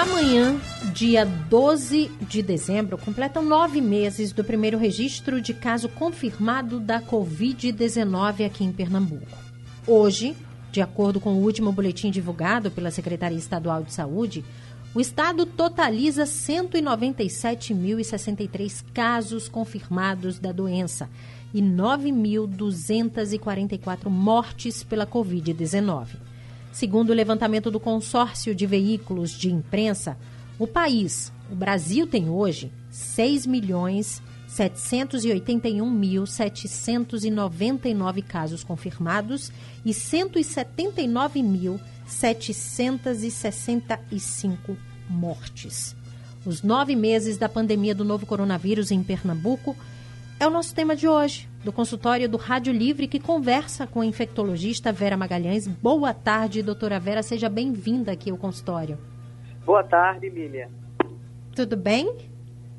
Amanhã, dia 12 de dezembro, completam nove meses do primeiro registro de caso confirmado da Covid-19 aqui em Pernambuco. Hoje, de acordo com o último boletim divulgado pela Secretaria Estadual de Saúde, o estado totaliza 197.063 casos confirmados da doença e 9.244 mortes pela Covid-19. Segundo o levantamento do consórcio de veículos de imprensa, o país, o Brasil, tem hoje 6 milhões 781.799 casos confirmados e 179.765 mortes. Os nove meses da pandemia do novo coronavírus em Pernambuco é o nosso tema de hoje, do consultório do Rádio Livre, que conversa com a infectologista Vera Magalhães. Boa tarde, doutora Vera, seja bem-vinda aqui ao consultório. Boa tarde, Lília. Tudo bem?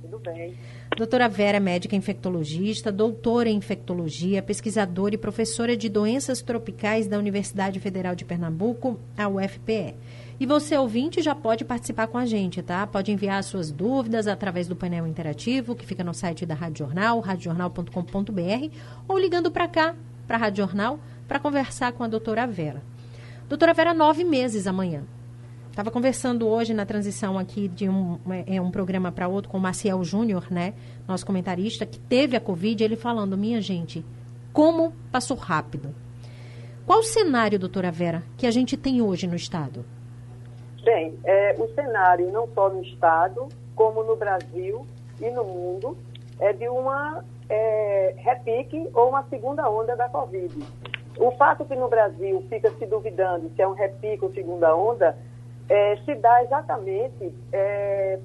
Tudo bem. Doutora Vera é médica infectologista, doutora em infectologia, pesquisadora e professora de doenças tropicais da Universidade Federal de Pernambuco, a UFPE. E você, ouvinte, já pode participar com a gente, tá? Pode enviar suas dúvidas através do painel interativo que fica no site da Rádio Jornal, radiojornal.com.br, ou ligando para cá, para a Rádio Jornal, para conversar com a doutora Vera. Doutora Vera, nove meses amanhã. Estava conversando hoje na transição aqui de um, é, um programa para outro com o Maciel Júnior, né? Nosso comentarista, que teve a Covid, ele falando, minha gente, como passou rápido. Qual o cenário, doutora Vera, que a gente tem hoje no Estado? Bem, é, o cenário não só no Estado, como no Brasil e no mundo, é de uma é, repique ou uma segunda onda da Covid. O fato que no Brasil fica se duvidando se é um repique ou segunda onda, é, se dá exatamente é,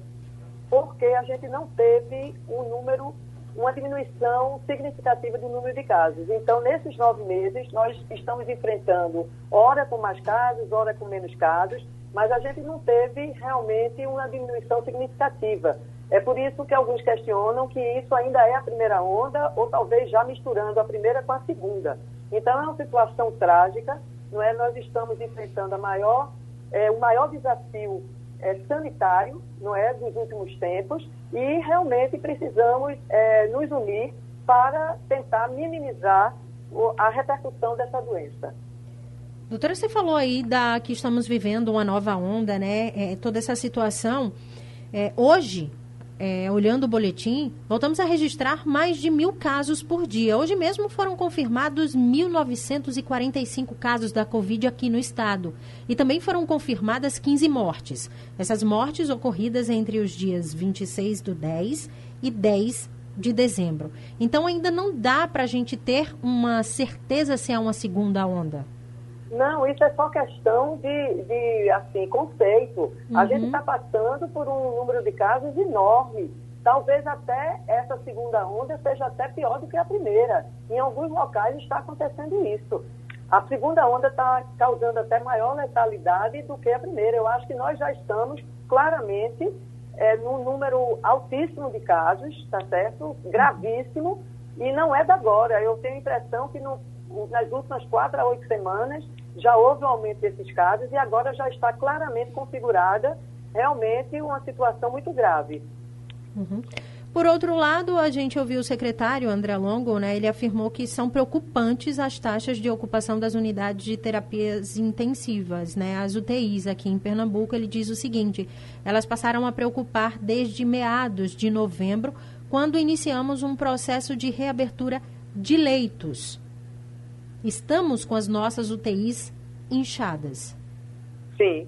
porque a gente não teve um número, uma diminuição significativa do número de casos. Então, nesses nove meses, nós estamos enfrentando, hora com mais casos, hora com menos casos, mas a gente não teve realmente uma diminuição significativa. É por isso que alguns questionam que isso ainda é a primeira onda, ou talvez já misturando a primeira com a segunda. Então, é uma situação trágica, não é? Nós estamos enfrentando maior, é, o maior desafio é, sanitário, não é, dos últimos tempos, e realmente precisamos é, nos unir para tentar minimizar a repercussão dessa doença. Doutora, você falou aí da que estamos vivendo uma nova onda, né? É, toda essa situação. É, hoje, é, olhando o boletim, voltamos a registrar mais de mil casos por dia. Hoje mesmo foram confirmados 1.945 casos da Covid aqui no estado. E também foram confirmadas 15 mortes. Essas mortes ocorridas entre os dias 26 do 10 e 10 de dezembro. Então ainda não dá para a gente ter uma certeza se é uma segunda onda. Não, isso é só questão de, de assim, conceito. Uhum. A gente está passando por um número de casos enorme. Talvez até essa segunda onda seja até pior do que a primeira. Em alguns locais está acontecendo isso. A segunda onda está causando até maior letalidade do que a primeira. Eu acho que nós já estamos claramente é, num número altíssimo de casos, tá certo? Gravíssimo. E não é da agora. Eu tenho a impressão que no, nas últimas quatro a oito semanas já houve um aumento desses casos e agora já está claramente configurada realmente uma situação muito grave. Uhum. Por outro lado, a gente ouviu o secretário André Longo, né? Ele afirmou que são preocupantes as taxas de ocupação das unidades de terapias intensivas, né? As UTIs aqui em Pernambuco. Ele diz o seguinte: elas passaram a preocupar desde meados de novembro, quando iniciamos um processo de reabertura de leitos estamos com as nossas UTIs inchadas. Sim,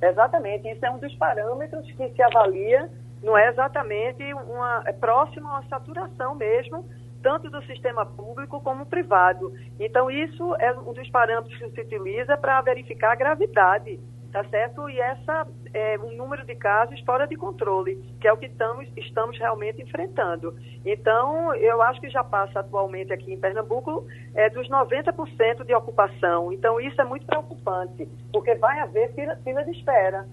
exatamente. Isso é um dos parâmetros que se avalia, não é exatamente uma é próximo à saturação mesmo, tanto do sistema público como privado. Então, isso é um dos parâmetros que se utiliza para verificar a gravidade tá certo? E essa é um número de casos fora de controle, que é o que estamos, estamos realmente enfrentando. Então, eu acho que já passa atualmente aqui em Pernambuco é, dos 90% de ocupação. Então, isso é muito preocupante, porque vai haver fila, fila de espera.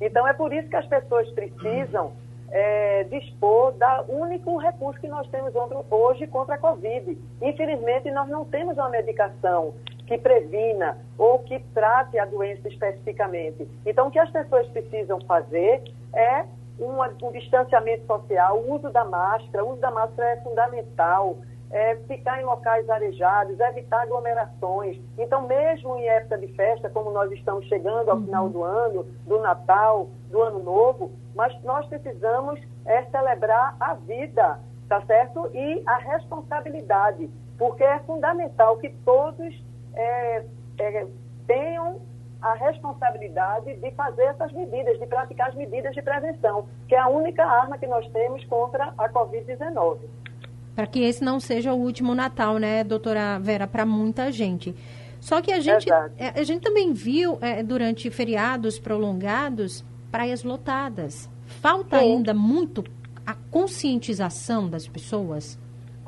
Então, é por isso que as pessoas precisam é, dispor da único recurso que nós temos hoje contra a Covid. Infelizmente, nós não temos uma medicação que previna ou que trate a doença especificamente. Então, o que as pessoas precisam fazer é um, um distanciamento social, o uso da máscara. O uso da máscara é fundamental. É, ficar em locais arejados, evitar aglomerações. Então, mesmo em época de festa, como nós estamos chegando ao final do ano, do Natal, do Ano Novo, mas nós precisamos é, celebrar a vida, tá certo? E a responsabilidade, porque é fundamental que todos é, é, tenham a responsabilidade de fazer essas medidas, de praticar as medidas de prevenção, que é a única arma que nós temos contra a Covid-19. Para que esse não seja o último Natal, né, doutora Vera, para muita gente. Só que a gente, é, a gente também viu, é, durante feriados prolongados, praias lotadas. Falta Sim. ainda muito a conscientização das pessoas?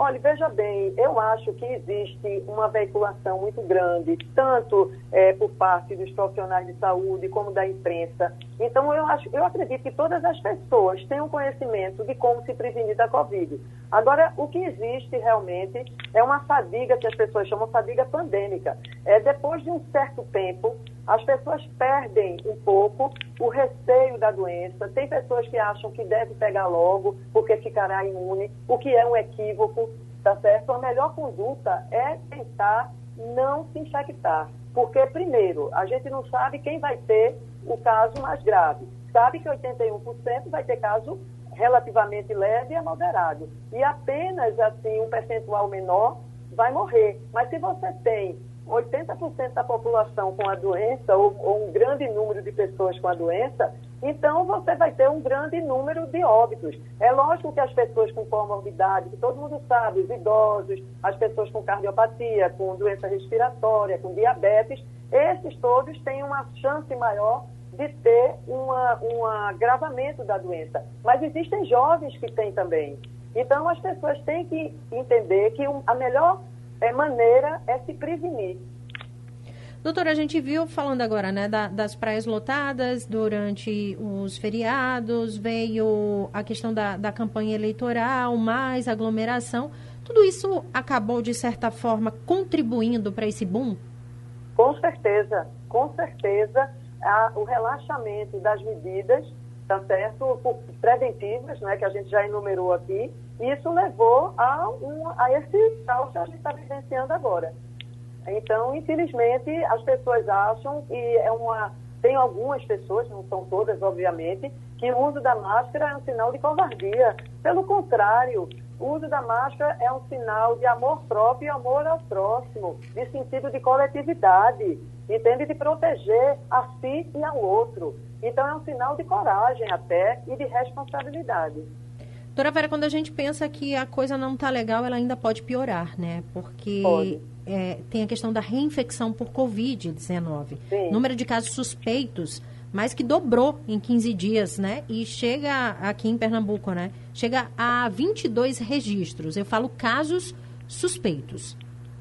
Olha, veja bem, eu acho que existe uma veiculação muito grande, tanto é, por parte dos profissionais de saúde como da imprensa. Então, eu, acho, eu acredito que todas as pessoas tenham conhecimento de como se prevenir da Covid. Agora, o que existe realmente é uma fadiga que as pessoas chamam de fadiga pandêmica. É, depois de um certo tempo, as pessoas perdem um pouco o receio da doença. Tem pessoas que acham que deve pegar logo porque ficará imune, o que é um equívoco tá certo? A melhor conduta é tentar não se infectar. Porque, primeiro, a gente não sabe quem vai ter o caso mais grave. Sabe que 81% vai ter caso relativamente leve a moderado. E apenas, assim, um percentual menor vai morrer. Mas se você tem 80% da população com a doença, ou, ou, um grande número de pessoas com a doença, então você vai ter um grande número de óbitos. É lógico que as pessoas com comorbidade, que todo mundo sabe, os idosos, as pessoas com cardiopatia, com doença respiratória, com diabetes, esses todos têm uma chance maior de ter uma, um agravamento da doença. Mas existem jovens que têm também. Então as pessoas têm que entender que a melhor é, maneira é se prevenir. Doutora, a gente viu falando agora né, da, das praias lotadas durante os feriados, veio a questão da, da campanha eleitoral, mais aglomeração. Tudo isso acabou, de certa forma, contribuindo para esse boom? Com certeza, com certeza. A, o relaxamento das medidas, tá certo? Preventivas, né, que a gente já enumerou aqui, isso levou a, um, a esse caos que a gente está vivenciando agora. Então, infelizmente, as pessoas acham, e é uma. Tem algumas pessoas, não são todas, obviamente, que o uso da máscara é um sinal de covardia. Pelo contrário, o uso da máscara é um sinal de amor próprio e amor ao próximo, de sentido de coletividade, entende? De proteger a si e ao outro. Então, é um sinal de coragem até e de responsabilidade. Doutora Vera, quando a gente pensa que a coisa não está legal, ela ainda pode piorar, né? Porque é, tem a questão da reinfecção por Covid-19. Número de casos suspeitos, mais que dobrou em 15 dias, né? E chega aqui em Pernambuco, né? Chega a 22 registros. Eu falo casos suspeitos.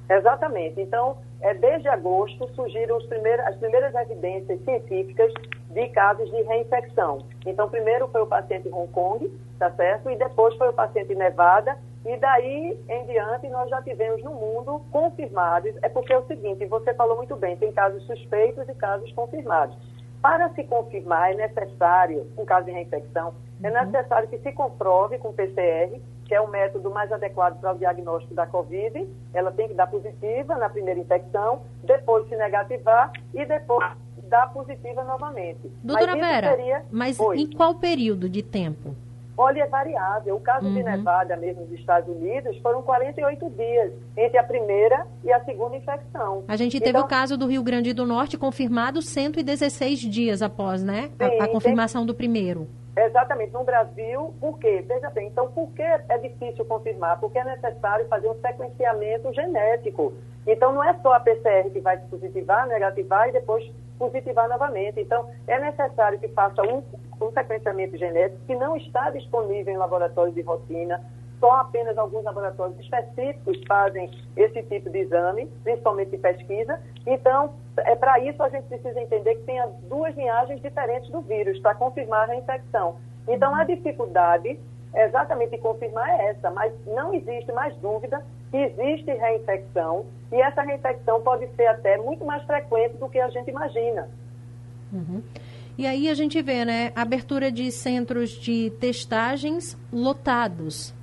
Exatamente. Então, é, desde agosto surgiram primeiros, as primeiras evidências científicas de casos de reinfecção. Então, primeiro foi o paciente Hong Kong, tá certo? E depois foi o paciente Nevada. E daí em diante nós já tivemos no mundo confirmados. É porque é o seguinte, você falou muito bem, tem casos suspeitos e casos confirmados. Para se confirmar é necessário, um caso de reinfecção, é uhum. necessário que se comprove com PCR, que é o método mais adequado para o diagnóstico da Covid. Ela tem que dar positiva na primeira infecção, depois se negativar e depois dar positiva novamente. Doutora mas Vera, seria... mas Oi. em qual período de tempo? Olha, é variável. O caso uhum. de Nevada, mesmo dos Estados Unidos, foram 48 dias entre a primeira e a segunda infecção. A gente teve então, o caso do Rio Grande do Norte confirmado 116 dias após, né? Sim, a, a, confirmação tem, do primeiro. Exatamente, no Brasil, por quê? Veja bem, então por que é difícil confirmar? Porque é necessário fazer um sequenciamento genético. Então não é só a PCR que vai positivar, negativar e depois positivar novamente. Então é necessário que faça um, um sequenciamento genético que não está disponível em laboratórios de rotina, só apenas alguns laboratórios específicos fazem esse tipo de exame, principalmente de pesquisa. Então, é para isso a gente precisa entender que tem duas linhagens diferentes do vírus para confirmar a infecção. Então, a dificuldade exatamente de confirmar é essa, mas não existe mais dúvida que existe reinfecção e essa reinfecção pode ser até muito mais frequente do que a gente imagina. Uhum. E aí a gente vê, né, abertura de centros de testagens lotados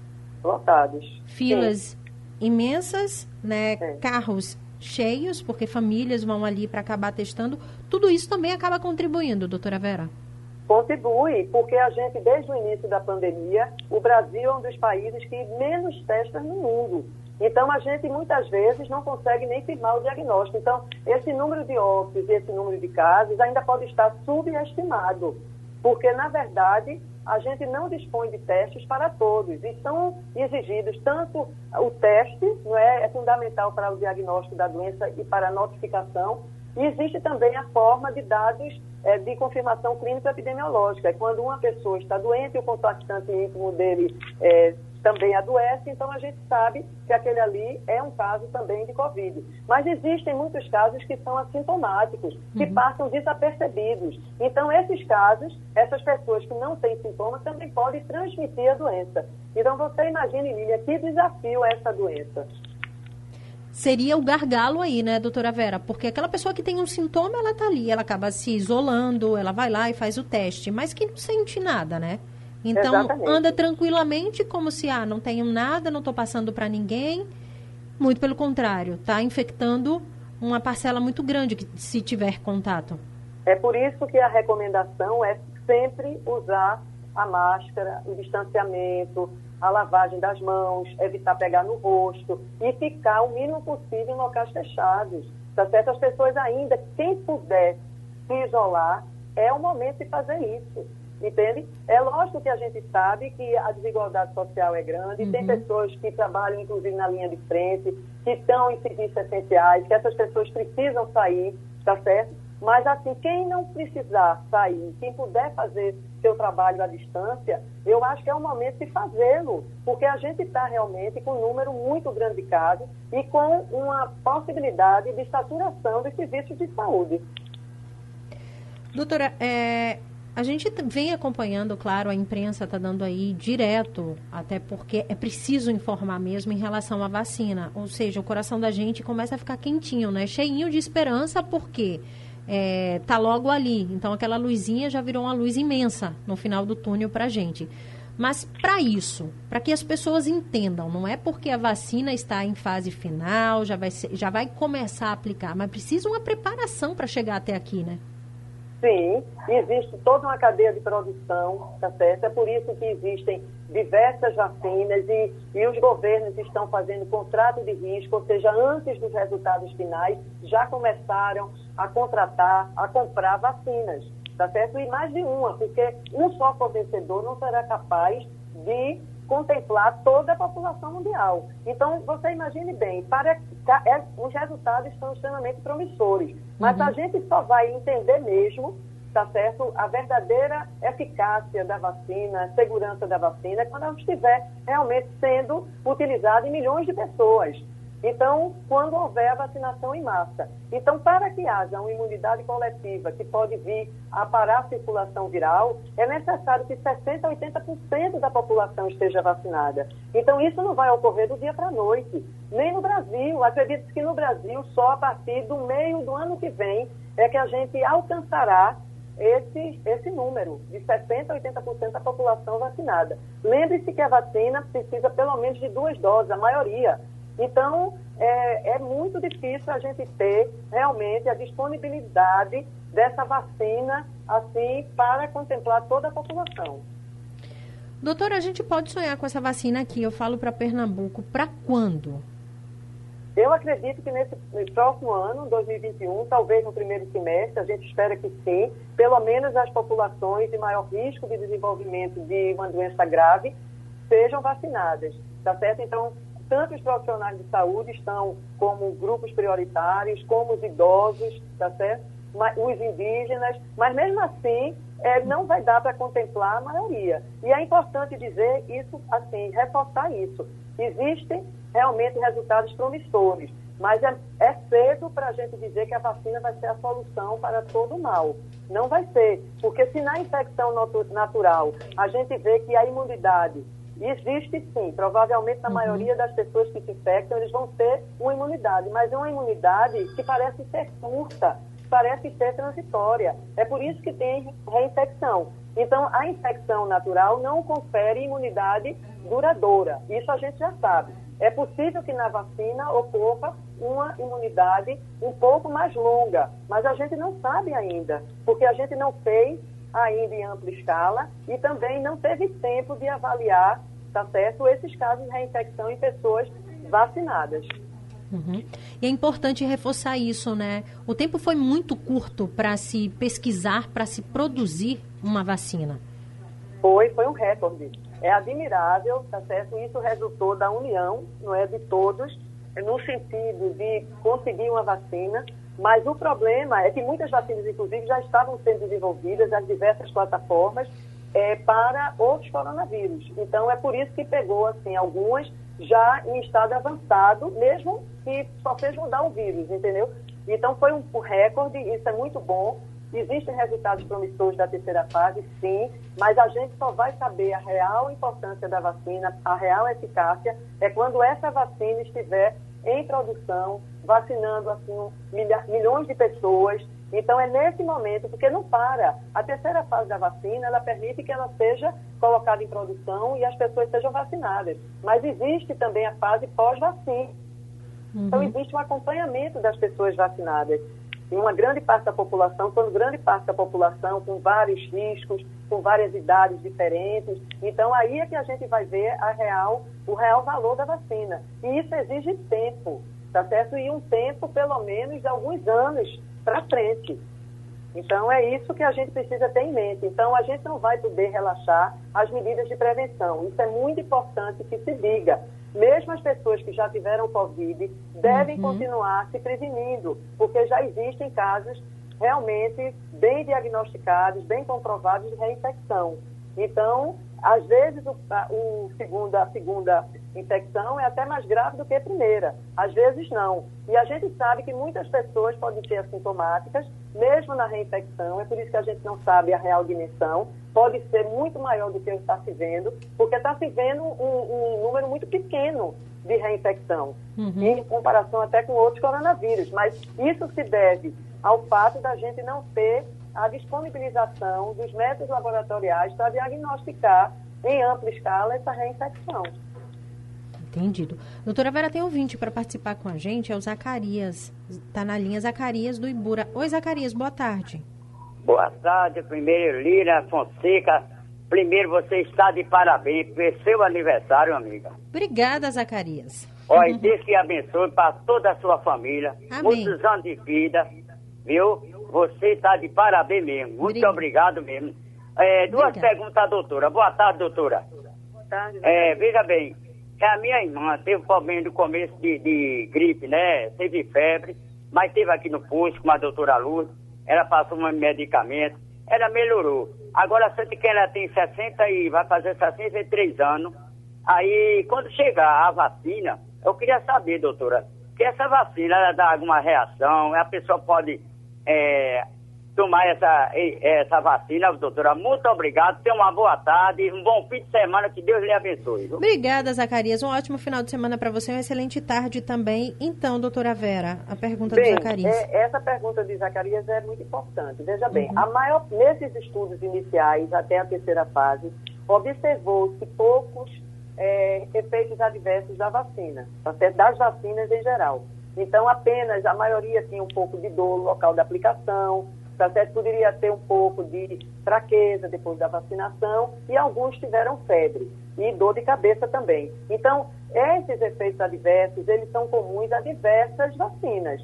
lotados. Filas Sim. imensas, né? Carros cheios, porque famílias vão ali para acabar testando. Tudo isso também acaba contribuindo, doutora Vera? Contribui, porque a gente, desde o início da pandemia, o Brasil é um dos países que menos testa no mundo. Então, a gente muitas vezes não consegue nem firmar o diagnóstico. Então, esse número de óbitos e esse número de casos ainda pode estar subestimado, porque, na verdade, a gente não dispõe de testes para todos e são exigidos tanto o teste, não é, é fundamental para o diagnóstico da doença e para a notificação, e existe também a forma de dados é, de confirmação clínica epidemiológica. É quando uma pessoa está doente e o contactante íntimo dele é, também adoece, então a gente sabe que aquele ali é um caso também de Covid. Mas existem muitos casos que são assintomáticos, que uhum. passam desapercebidos. Então, esses casos, essas pessoas que não têm sintomas também podem transmitir a doença. Então, você imagine, Lília, que desafio é essa doença seria o gargalo aí, né, doutora Vera? Porque aquela pessoa que tem um sintoma, ela tá ali, ela acaba se isolando, ela vai lá e faz o teste, mas que não sente nada, né? Então, Exatamente. anda tranquilamente, como se, ah, não tenho nada, não estou passando para ninguém. Muito pelo contrário, está infectando uma parcela muito grande que, se tiver contato. É por isso que a recomendação é sempre usar a máscara, o distanciamento, a lavagem das mãos, evitar pegar no rosto e ficar o mínimo possível em locais fechados. Tá certo? As pessoas ainda, quem puder se isolar, é o momento de fazer isso. Entende? É lógico que a gente sabe que a desigualdade social é grande, uhum. tem pessoas que trabalham, inclusive, na linha de frente, que estão em serviços essenciais, que essas pessoas precisam sair, tá certo? Mas, assim, quem não precisar sair, quem puder fazer seu trabalho à distância, eu acho que é o momento de fazê-lo, porque a gente está realmente com um número muito grande de casos e com uma possibilidade de saturação dos serviços de saúde. Doutora, é, a gente vem acompanhando, claro, a imprensa está dando aí direto, até porque é preciso informar mesmo em relação à vacina. Ou seja, o coração da gente começa a ficar quentinho, né? Cheinho de esperança, porque é, tá logo ali. Então aquela luzinha já virou uma luz imensa no final do túnel para a gente. Mas para isso, para que as pessoas entendam, não é porque a vacina está em fase final, já vai, ser, já vai começar a aplicar, mas precisa uma preparação para chegar até aqui, né? Sim, existe toda uma cadeia de produção, tá certo? É por isso que existem diversas vacinas e, e os governos estão fazendo contrato de risco, ou seja, antes dos resultados finais, já começaram a contratar, a comprar vacinas, tá certo? E mais de uma, porque um só fornecedor não será capaz de contemplar toda a população mundial. Então, você imagine bem, para, é, os resultados são extremamente promissores, mas uhum. a gente só vai entender mesmo, tá certo, a verdadeira eficácia da vacina, a segurança da vacina, quando ela estiver realmente sendo utilizada em milhões de pessoas. Então, quando houver a vacinação em massa. Então, para que haja uma imunidade coletiva que pode vir a parar a circulação viral, é necessário que 60% a 80% da população esteja vacinada. Então, isso não vai ocorrer do dia para a noite, nem no Brasil. Acredito que no Brasil, só a partir do meio do ano que vem, é que a gente alcançará esse, esse número de 60% a 80% da população vacinada. Lembre-se que a vacina precisa pelo menos de duas doses, a maioria. Então, é, é muito difícil a gente ter realmente a disponibilidade dessa vacina, assim, para contemplar toda a população. Doutora, a gente pode sonhar com essa vacina aqui, eu falo para Pernambuco, para quando? Eu acredito que nesse próximo ano, 2021, talvez no primeiro semestre, a gente espera que sim, pelo menos as populações de maior risco de desenvolvimento de uma doença grave sejam vacinadas, tá certo? Então, tanto os profissionais de saúde estão como grupos prioritários, como os idosos, tá certo? Os indígenas, mas mesmo assim é, não vai dar para contemplar a maioria. E é importante dizer isso, assim, reforçar isso. Existem realmente resultados promissores, mas é, é cedo para a gente dizer que a vacina vai ser a solução para todo mal. Não vai ser, porque se na infecção natural a gente vê que a imunidade Existe sim, provavelmente na uhum. maioria das pessoas que se infectam, eles vão ter uma imunidade, mas é uma imunidade que parece ser curta, parece ser transitória. É por isso que tem reinfecção. Então, a infecção natural não confere imunidade duradoura. Isso a gente já sabe. É possível que na vacina ocorra uma imunidade um pouco mais longa, mas a gente não sabe ainda, porque a gente não fez ainda em ampla escala e também não teve tempo de avaliar, tá certo, esses casos de reinfecção em pessoas vacinadas. Uhum. E é importante reforçar isso, né? O tempo foi muito curto para se pesquisar, para se produzir uma vacina. Foi, foi um recorde. É admirável, tá certo? Isso resultou da união, não é, de todos, no sentido de conseguir uma vacina mas o problema é que muitas vacinas, inclusive, já estavam sendo desenvolvidas nas diversas plataformas é, para outros coronavírus. Então, é por isso que pegou, assim, algumas já em estado avançado, mesmo que só seja mudar o vírus, entendeu? Então, foi um recorde, isso é muito bom. Existem resultados promissores da terceira fase, sim, mas a gente só vai saber a real importância da vacina, a real eficácia, é quando essa vacina estiver em produção, vacinando assim milha, milhões de pessoas. Então é nesse momento, porque não para. A terceira fase da vacina, ela permite que ela seja colocada em produção e as pessoas sejam vacinadas. Mas existe também a fase pós-vacina. Uhum. Então existe um acompanhamento das pessoas vacinadas. Em uma grande parte da população, quando grande parte da população com vários riscos, com várias idades diferentes. Então aí é que a gente vai ver a real, o real valor da vacina. E isso exige tempo tá certo? E um tempo, pelo menos, de alguns anos para frente. Então, é isso que a gente precisa ter em mente. Então, a gente não vai poder relaxar as medidas de prevenção. Isso é muito importante que se diga. Mesmo as pessoas que já tiveram Covid devem uhum. continuar se prevenindo, porque já existem casos realmente bem diagnosticados, bem comprovados de reinfecção. Então, às vezes, o, a, o segunda, a segunda infecção é até mais grave do que a primeira. Às vezes não. E a gente sabe que muitas pessoas podem ser assintomáticas, mesmo na reinfecção, é por isso que a gente não sabe a real dimensão. Pode ser muito maior do que está se vendo, porque está se vendo um, um, número muito pequeno de reinfecção, uhum. em comparação até com outros coronavírus. Mas isso se deve ao fato da gente não ter a disponibilização dos métodos laboratoriais para diagnosticar em ampla escala essa reinfecção. Entendido. Doutora Vera tem ouvinte para participar com a gente, é o Zacarias. Está na linha Zacarias do Ibura. Oi, Zacarias, boa tarde. Boa tarde, primeiro Lira Fonseca. Primeiro, você está de parabéns pelo seu aniversário, amiga. Obrigada, Zacarias. Olha, uhum. Deus que abençoe para toda a sua família. Amém. Muitos anos de vida, viu? Você está de parabéns mesmo. Muito obrigado mesmo. É, duas Obrigada. perguntas, doutora. Boa tarde, doutora. Boa tarde. É, veja bem, é a minha irmã teve problema no começo de, de, gripe, né? Teve febre, mas teve aqui no posto com a doutora Luz. Ela passou um medicamento, ela melhorou. Agora, sente que ela tem 60 e vai fazer 63 anos. Aí, quando chegar a vacina, eu queria saber, doutora, que essa vacina ela dá alguma reação, a pessoa pode é, tomar essa, essa vacina, doutora. Muito obrigado, tenha uma boa tarde, um bom fim de semana, que Deus lhe abençoe. Viu? Obrigada, Zacarias. Um ótimo final de semana para você, uma excelente tarde também. Então, doutora Vera, a pergunta bem, do Zacarias. É, essa pergunta de Zacarias é muito importante. Veja bem, uhum. a maior, nesses estudos iniciais, até a terceira fase, observou-se poucos é, efeitos adversos da vacina, tá das vacinas em geral. Então, apenas a maioria tinha um pouco de dor no local da aplicação, tá certo? Poderia ter um pouco de fraqueza depois da vacinação e alguns tiveram febre. e dor de cabeça também. Então, esses efeitos adversos, eles são comuns a diversas vacinas.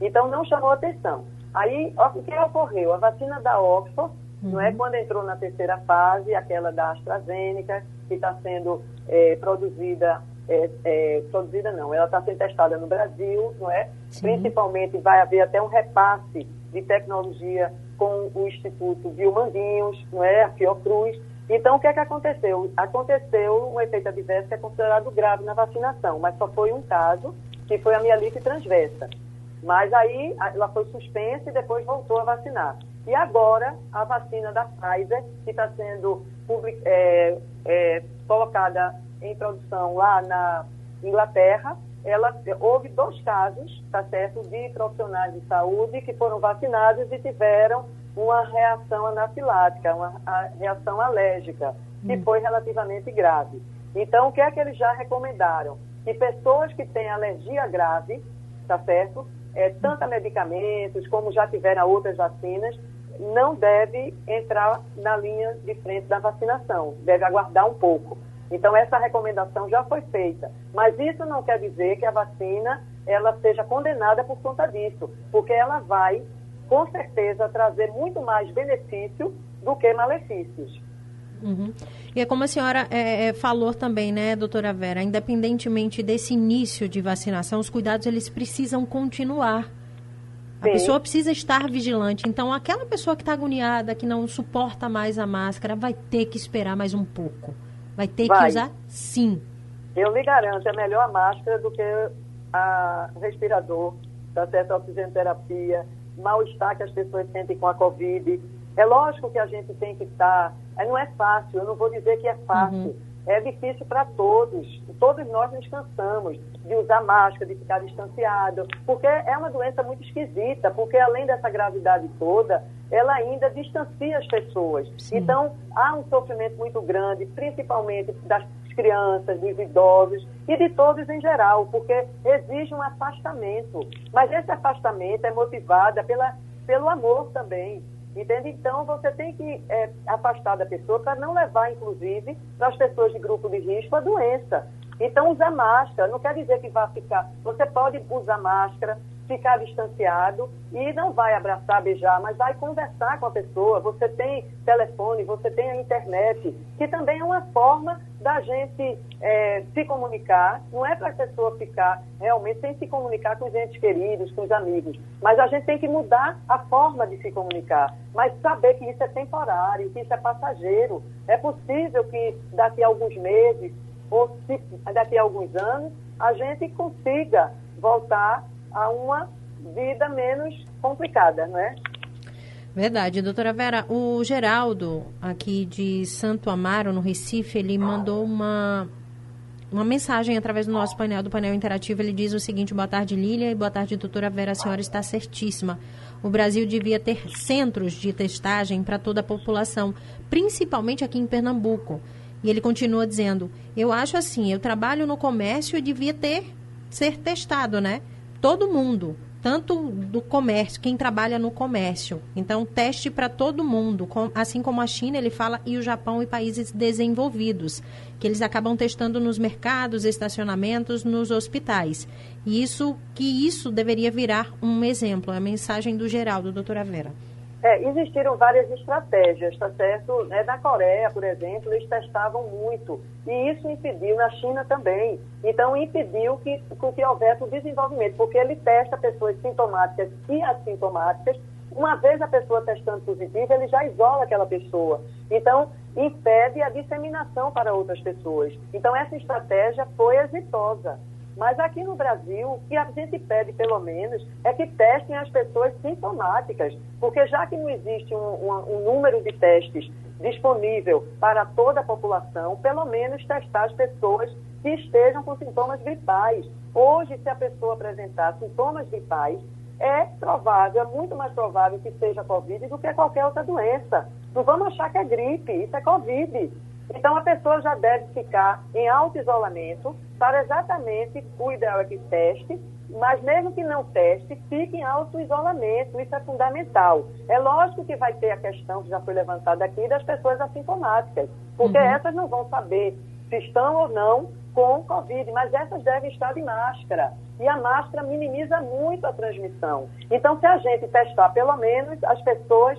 Então, não chamou atenção. Aí, o que ocorreu? A vacina da Oxford, uhum. não é? Uhum. Quando entrou na terceira fase, aquela da AstraZeneca, que está sendo é, produzida, é, é, produzida não, ela está sendo testada no Brasil, não é? Sim. Principalmente vai haver até um repasse de tecnologia com o Instituto Vilmanguinhos, não é? A Fiocruz. Então, o que é que aconteceu? Aconteceu um efeito adverso que é considerado grave na vacinação, mas só foi um caso, que foi a mielite transversa. Mas aí ela foi suspensa e depois voltou a vacinar. E agora, a vacina da Pfizer, que está sendo public, é, é, colocada em produção lá na Inglaterra, ela, houve dois casos, tá certo, de profissionais de saúde que foram vacinados e tiveram uma reação anafilática, uma reação alérgica, que hum. foi relativamente grave. Então, o que é que eles já recomendaram? Que pessoas que têm alergia grave, tá certo? É, tanto a medicamentos como já tiveram outras vacinas, não deve entrar na linha de frente da vacinação, deve aguardar um pouco. Então, essa recomendação já foi feita. Mas isso não quer dizer que a vacina ela seja condenada por conta disso, porque ela vai com certeza trazer muito mais benefício do que malefícios. Uhum. E é como a senhora é, é, falou também, né, doutora Vera, independentemente desse início de vacinação, os cuidados eles precisam continuar. A Sim. pessoa precisa estar vigilante. Então, aquela pessoa que está agoniada, que não suporta mais a máscara, vai ter que esperar mais um pouco. Vai ter vai. que usar sim. Eu lhe garanto, é melhor a máscara do que a respirador, tá certo? A oxigenoterapia, mal-estar que as pessoas sentem com a Covid. É lógico que a gente tem que estar. É, não é fácil, eu não vou dizer que é fácil. Uhum. É difícil para todos. Todos nós nos cansamos de usar máscara, de ficar distanciado, porque é uma doença muito esquisita, porque além dessa gravidade toda, ela ainda distancia as pessoas. Sim. Então, há um sofrimento muito grande, principalmente das crianças, dos idosos e de todos em geral, porque exige um afastamento. Mas esse afastamento é motivado pela, pelo amor também. Entende? Então, você tem que é, afastar da pessoa para não levar, inclusive, para as pessoas de grupo de risco a doença. Então, usar máscara não quer dizer que vai ficar. Você pode usar máscara, ficar distanciado e não vai abraçar, beijar, mas vai conversar com a pessoa. Você tem telefone, você tem a internet, que também é uma forma da gente é, se comunicar. Não é para a pessoa ficar realmente sem se comunicar com os entes queridos, com os amigos, mas a gente tem que mudar a forma de se comunicar, mas saber que isso é temporário, que isso é passageiro. É possível que daqui a alguns meses ou se, daqui a alguns anos a gente consiga voltar a uma vida menos complicada, não é? Verdade, doutora Vera. O Geraldo, aqui de Santo Amaro, no Recife, ele mandou uma, uma mensagem através do nosso painel, do painel interativo. Ele diz o seguinte: boa tarde, Lília, e boa tarde, doutora Vera. A senhora está certíssima. O Brasil devia ter centros de testagem para toda a população, principalmente aqui em Pernambuco. E ele continua dizendo: eu acho assim, eu trabalho no comércio e devia ter ser testado, né? Todo mundo, tanto do comércio, quem trabalha no comércio. Então, teste para todo mundo, com, assim como a China, ele fala, e o Japão e países desenvolvidos, que eles acabam testando nos mercados, estacionamentos, nos hospitais. E isso, que isso deveria virar um exemplo, a mensagem do Geraldo, doutora Vera. É, existiram várias estratégias, tá certo? É, na Coreia, por exemplo, eles testavam muito. E isso impediu, na China também. Então, impediu que, que houvesse o desenvolvimento, porque ele testa pessoas sintomáticas e assintomáticas. Uma vez a pessoa testando positivo, ele já isola aquela pessoa. Então, impede a disseminação para outras pessoas. Então, essa estratégia foi exitosa. Mas aqui no Brasil, o que a gente pede, pelo menos, é que testem as pessoas sintomáticas, porque já que não existe um, um, um número de testes disponível para toda a população, pelo menos testar as pessoas que estejam com sintomas gripais. Hoje, se a pessoa apresentar sintomas gripais, é provável, é muito mais provável que seja Covid do que qualquer outra doença. Não vamos achar que é gripe, isso é Covid. Então, a pessoa já deve ficar em auto-isolamento para exatamente, o ideal é que teste, mas mesmo que não teste, fique em auto-isolamento, isso é fundamental. É lógico que vai ter a questão que já foi levantada aqui das pessoas assintomáticas, porque uhum. essas não vão saber se estão ou não com Covid, mas essas devem estar de máscara. E a máscara minimiza muito a transmissão. Então, se a gente testar pelo menos as pessoas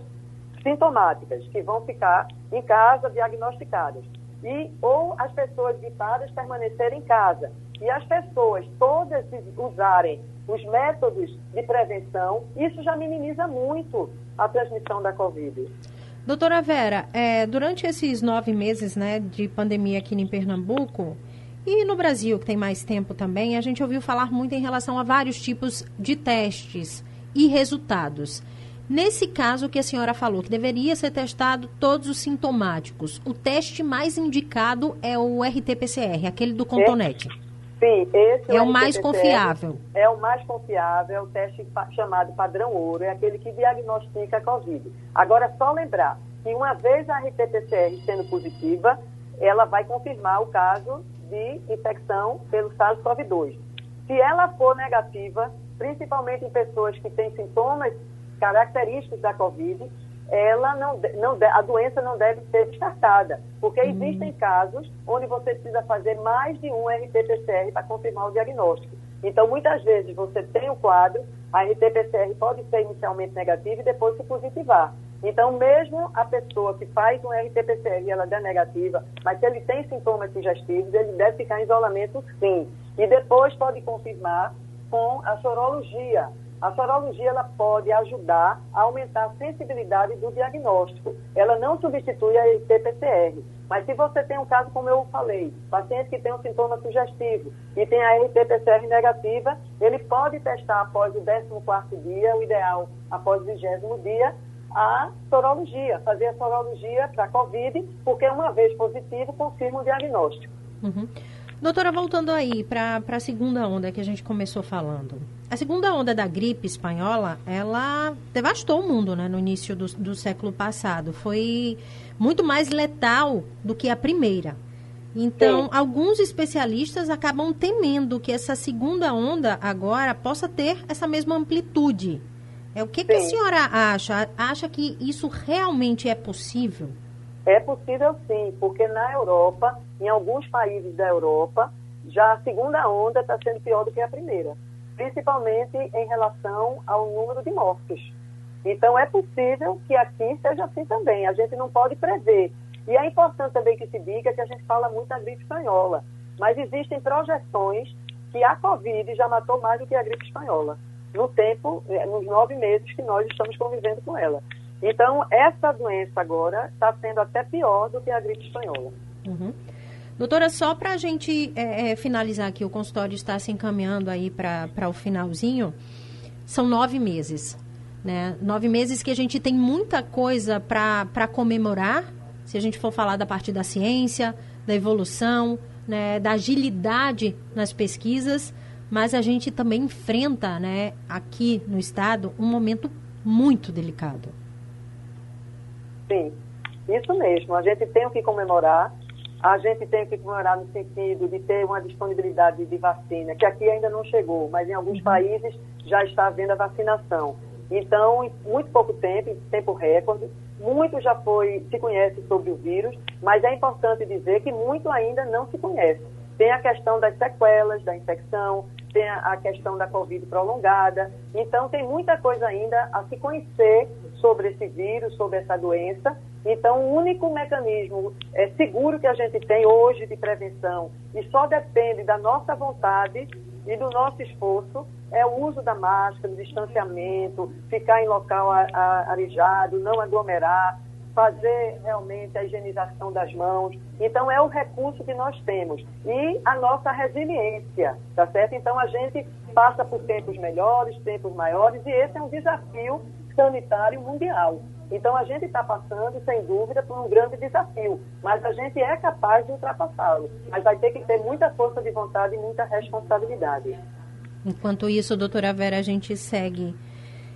sintomáticas, que vão ficar em casa diagnosticadas, e ou as pessoas gripadas permanecerem em casa, e as pessoas todas usarem os métodos de prevenção, isso já minimiza muito a transmissão da Covid. Doutora Vera, é, durante esses nove meses né, de pandemia aqui em Pernambuco, e no Brasil, que tem mais tempo também, a gente ouviu falar muito em relação a vários tipos de testes e resultados. Nesse caso que a senhora falou, que deveria ser testado todos os sintomáticos, o teste mais indicado é o RT-PCR, aquele do Contonete. Sim, esse é, é o mais confiável. É o mais confiável, é o teste chamado padrão ouro, é aquele que diagnostica a Covid. Agora, só lembrar que uma vez a RT-PCR sendo positiva, ela vai confirmar o caso de infecção pelo SARS-CoV-2. Se ela for negativa, principalmente em pessoas que têm sintomas característicos da Covid, ela não, não, a doença não deve ser descartada, porque existem casos onde você precisa fazer mais de um RT-PCR para confirmar o diagnóstico. Então, muitas vezes você tem o quadro, a RT-PCR pode ser inicialmente negativa e depois se positivar. Então, mesmo a pessoa que faz um RT-PCR e ela der negativa, mas se ele tem sintomas sugestivos, ele deve ficar em isolamento sim. E depois pode confirmar com a sorologia. A sorologia ela pode ajudar a aumentar a sensibilidade do diagnóstico. Ela não substitui a RT-PCR. Mas se você tem um caso, como eu falei, paciente que tem um sintoma sugestivo e tem a RT-PCR negativa, ele pode testar após o 14º dia, o ideal após o 20 dia, a sorologia, fazer a sorologia para COVID, porque uma vez positivo, confirma o diagnóstico. Uhum. Doutora, voltando aí para a segunda onda que a gente começou falando. A segunda onda da gripe espanhola, ela devastou o mundo né, no início do, do século passado. Foi muito mais letal do que a primeira. Então, Sim. alguns especialistas acabam temendo que essa segunda onda agora possa ter essa mesma amplitude. É o que, que a senhora acha? Acha que isso realmente é possível? É possível sim, porque na Europa, em alguns países da Europa, já a segunda onda está sendo pior do que a primeira, principalmente em relação ao número de mortos. Então é possível que aqui seja assim também. A gente não pode prever. E é importante também que se diga que a gente fala muito da gripe espanhola, mas existem projeções que a Covid já matou mais do que a gripe espanhola no tempo, é, nos nove meses que nós estamos convivendo com ela. Então, essa doença agora está sendo até pior do que a gripe espanhola. Uhum. Doutora, só para a gente é, é, finalizar aqui, o consultório está se encaminhando aí para o finalzinho, são nove meses. Né? Nove meses que a gente tem muita coisa para comemorar, se a gente for falar da parte da ciência, da evolução, né, da agilidade nas pesquisas, mas a gente também enfrenta, né, aqui no estado, um momento muito delicado. Sim, isso mesmo. A gente tem o que comemorar. A gente tem que comemorar no sentido de ter uma disponibilidade de vacina, que aqui ainda não chegou, mas em alguns uhum. países já está havendo a vacinação. Então, em muito pouco tempo, em tempo recorde, muito já foi, se conhece sobre o vírus, mas é importante dizer que muito ainda não se conhece. Tem a questão das sequelas da infecção, tem a questão da Covid prolongada. Então, tem muita coisa ainda a se conhecer sobre esse vírus, sobre essa doença. Então, o único mecanismo é, seguro que a gente tem hoje de prevenção, e só depende da nossa vontade e do nosso esforço, é o uso da máscara, do distanciamento, ficar em local arejado, não aglomerar, fazer realmente a higienização das mãos. Então, é o recurso que nós temos. E a nossa resiliência, tá certo? Então, a gente passa por tempos melhores, tempos maiores, e esse é um desafio sanitário mundial. Então, a gente está passando, sem dúvida, por um grande desafio, mas a gente é capaz de ultrapassá-lo. Mas vai ter que ter muita força de vontade e muita responsabilidade. Enquanto isso, doutora Vera, a gente segue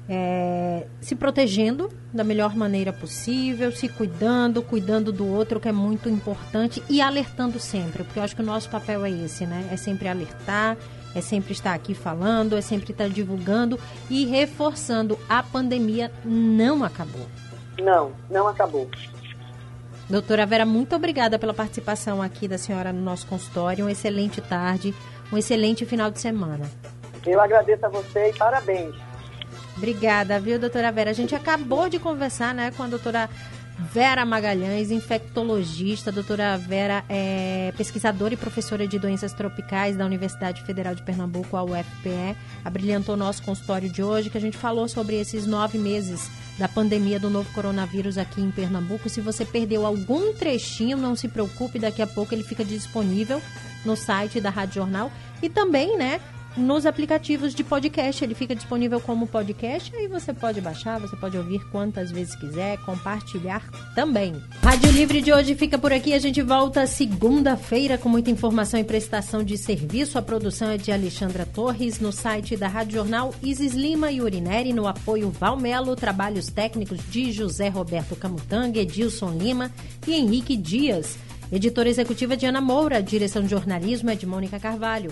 é, se protegendo da melhor maneira possível, se cuidando, cuidando do outro, que é muito importante, e alertando sempre, porque eu acho que o nosso papel é esse, né? É sempre alertar, é sempre estar aqui falando, é sempre estar divulgando e reforçando. A pandemia não acabou. Não, não acabou. Doutora Vera, muito obrigada pela participação aqui da senhora no nosso consultório. Uma excelente tarde, um excelente final de semana. Eu agradeço a você e parabéns. Obrigada, viu, doutora Vera? A gente acabou de conversar né, com a doutora Vera Magalhães, infectologista. doutora Vera é pesquisadora e professora de doenças tropicais da Universidade Federal de Pernambuco, a UFPE. Abrilhantou nosso consultório de hoje, que a gente falou sobre esses nove meses da pandemia do novo coronavírus aqui em Pernambuco. Se você perdeu algum trechinho, não se preocupe, daqui a pouco ele fica disponível no site da Rádio Jornal. E também, né, nos aplicativos de podcast. Ele fica disponível como podcast, aí você pode baixar, você pode ouvir quantas vezes quiser, compartilhar também. Rádio Livre de hoje fica por aqui. A gente volta segunda-feira com muita informação e prestação de serviço. A produção é de Alexandra Torres no site da Rádio Jornal Isis Lima e Urineri no apoio Valmelo, trabalhos técnicos de José Roberto Camutanga, Edilson Lima e Henrique Dias. Editora executiva de Ana Moura, direção de jornalismo é de Mônica Carvalho.